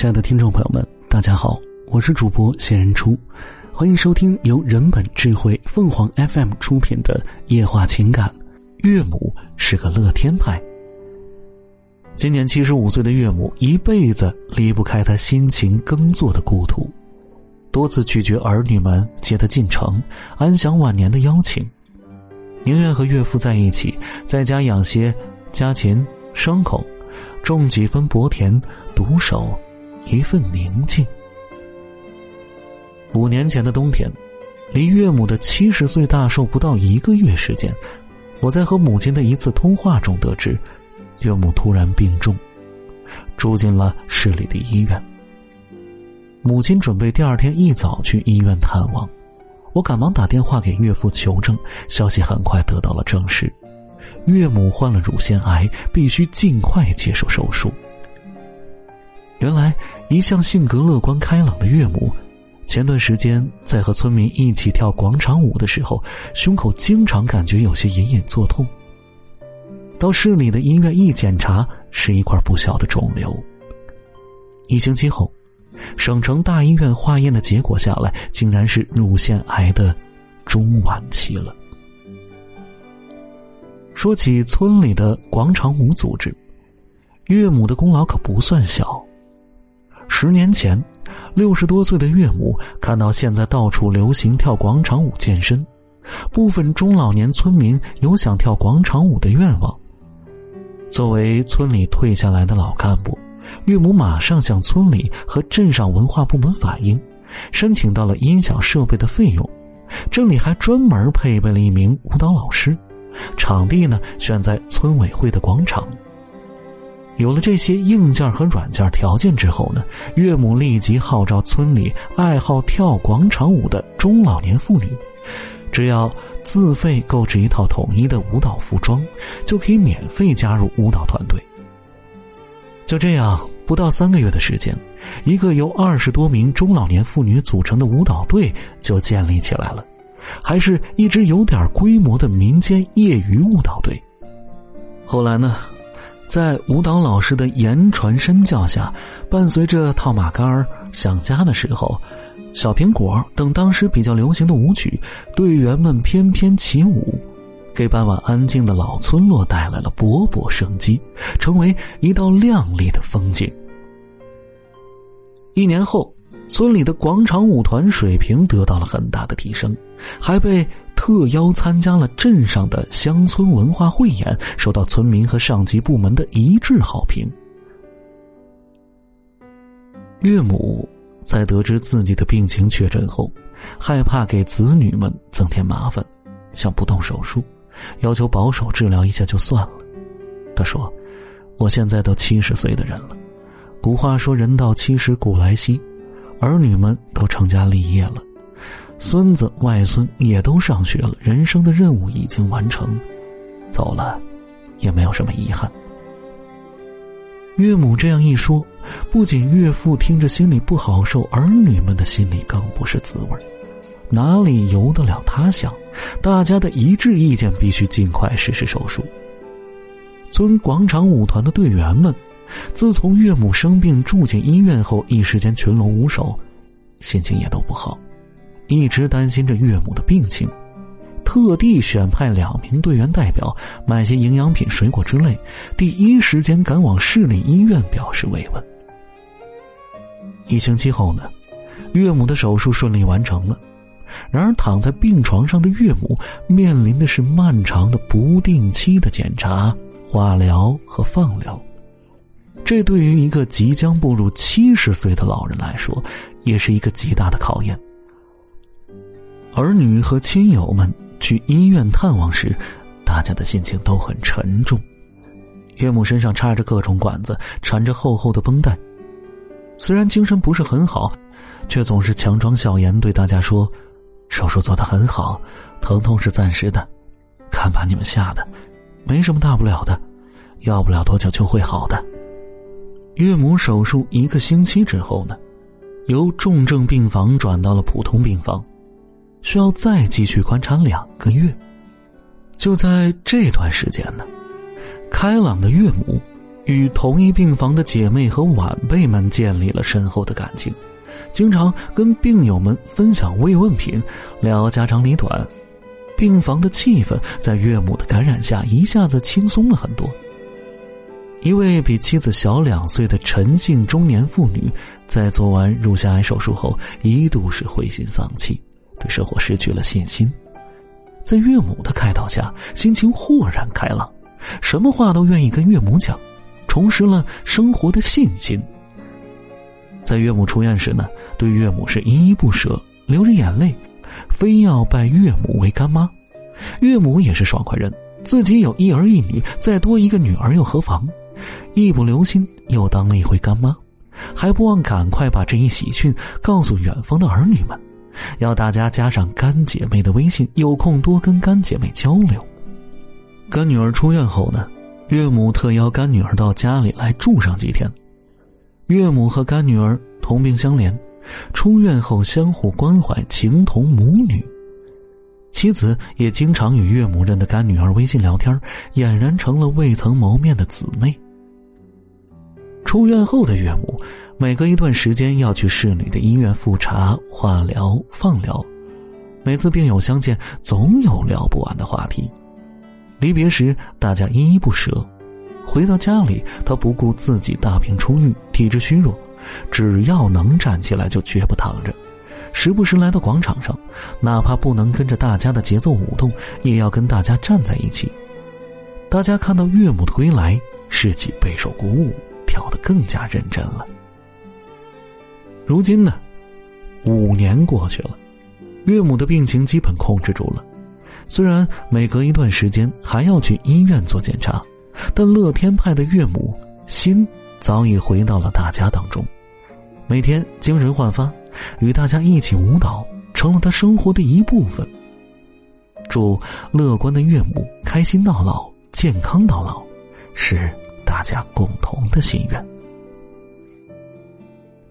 亲爱的听众朋友们，大家好，我是主播仙人初，欢迎收听由人本智慧凤凰 FM 出品的《夜话情感》。岳母是个乐天派。今年七十五岁的岳母，一辈子离不开他辛勤耕作的故土，多次拒绝儿女们接他进城安享晚年的邀请，宁愿和岳父在一起，在家养些家禽牲口，种几分薄田，独守一份宁静。五年前的冬天，离岳母的七十岁大寿不到一个月时间，我在和母亲的一次通话中得知。岳母突然病重，住进了市里的医院。母亲准备第二天一早去医院探望，我赶忙打电话给岳父求证，消息很快得到了证实：岳母患了乳腺癌，必须尽快接受手术。原来，一向性格乐观开朗的岳母，前段时间在和村民一起跳广场舞的时候，胸口经常感觉有些隐隐作痛。到市里的医院一检查，是一块不小的肿瘤。一星期后，省城大医院化验的结果下来，竟然是乳腺癌的中晚期了。说起村里的广场舞组织，岳母的功劳可不算小。十年前，六十多岁的岳母看到现在到处流行跳广场舞健身，部分中老年村民有想跳广场舞的愿望。作为村里退下来的老干部，岳母马上向村里和镇上文化部门反映，申请到了音响设备的费用。镇里还专门配备了一名舞蹈老师，场地呢选在村委会的广场。有了这些硬件和软件条件之后呢，岳母立即号召村里爱好跳广场舞的中老年妇女。只要自费购置一套统一的舞蹈服装，就可以免费加入舞蹈团队。就这样，不到三个月的时间，一个由二十多名中老年妇女组成的舞蹈队就建立起来了，还是一支有点规模的民间业余舞蹈队。后来呢，在舞蹈老师的言传身教下，伴随着套马杆儿、想家的时候。小苹果等当时比较流行的舞曲，队员们翩翩起舞，给傍晚安静的老村落带来了勃勃生机，成为一道亮丽的风景。一年后，村里的广场舞团水平得到了很大的提升，还被特邀参加了镇上的乡村文化汇演，受到村民和上级部门的一致好评。岳母。在得知自己的病情确诊后，害怕给子女们增添麻烦，想不动手术，要求保守治疗一下就算了。他说：“我现在都七十岁的人了，古话说人到七十古来稀，儿女们都成家立业了，孙子外孙也都上学了，人生的任务已经完成，走了，也没有什么遗憾。”岳母这样一说，不仅岳父听着心里不好受，儿女们的心里更不是滋味哪里由得了他想？大家的一致意见必须尽快实施手术。村广场舞团的队员们，自从岳母生病住进医院后，一时间群龙无首，心情也都不好，一直担心着岳母的病情。特地选派两名队员代表，买些营养品、水果之类，第一时间赶往市里医院表示慰问。一星期后呢，岳母的手术顺利完成了。然而，躺在病床上的岳母面临的是漫长的不定期的检查、化疗和放疗。这对于一个即将步入七十岁的老人来说，也是一个极大的考验。儿女和亲友们。去医院探望时，大家的心情都很沉重。岳母身上插着各种管子，缠着厚厚的绷带。虽然精神不是很好，却总是强装笑颜，对大家说：“手术做得很好，疼痛是暂时的，看把你们吓的，没什么大不了的，要不了多久就会好的。”岳母手术一个星期之后呢，由重症病房转到了普通病房。需要再继续观察两个月。就在这段时间呢，开朗的岳母与同一病房的姐妹和晚辈们建立了深厚的感情，经常跟病友们分享慰问品，聊家长里短。病房的气氛在岳母的感染下一下子轻松了很多。一位比妻子小两岁的陈姓中年妇女，在做完乳腺癌手术后，一度是灰心丧气，对生活失去了信心。在岳母的开导下，心情豁然开朗，什么话都愿意跟岳母讲，重拾了生活的信心。在岳母出院时呢，对岳母是依依不舍，流着眼泪，非要拜岳母为干妈。岳母也是爽快人，自己有一儿一女，再多一个女儿又何妨？一不留心又当了一回干妈，还不忘赶快把这一喜讯告诉远方的儿女们，要大家加上干姐妹的微信，有空多跟干姐妹交流。干女儿出院后呢，岳母特邀干女儿到家里来住上几天。岳母和干女儿同病相怜，出院后相互关怀，情同母女。妻子也经常与岳母认的干女儿微信聊天，俨然成了未曾谋面的姊妹。出院后的岳母，每隔一段时间要去市里的医院复查、化疗、放疗。每次病友相见，总有聊不完的话题。离别时，大家依依不舍。回到家里，他不顾自己大病初愈、体质虚弱，只要能站起来，就绝不躺着。时不时来到广场上，哪怕不能跟着大家的节奏舞动，也要跟大家站在一起。大家看到岳母的归来，士气备受鼓舞。跳得更加认真了。如今呢，五年过去了，岳母的病情基本控制住了。虽然每隔一段时间还要去医院做检查，但乐天派的岳母心早已回到了大家当中，每天精神焕发，与大家一起舞蹈，成了他生活的一部分。祝乐观的岳母开心到老，健康到老，是。大家共同的心愿。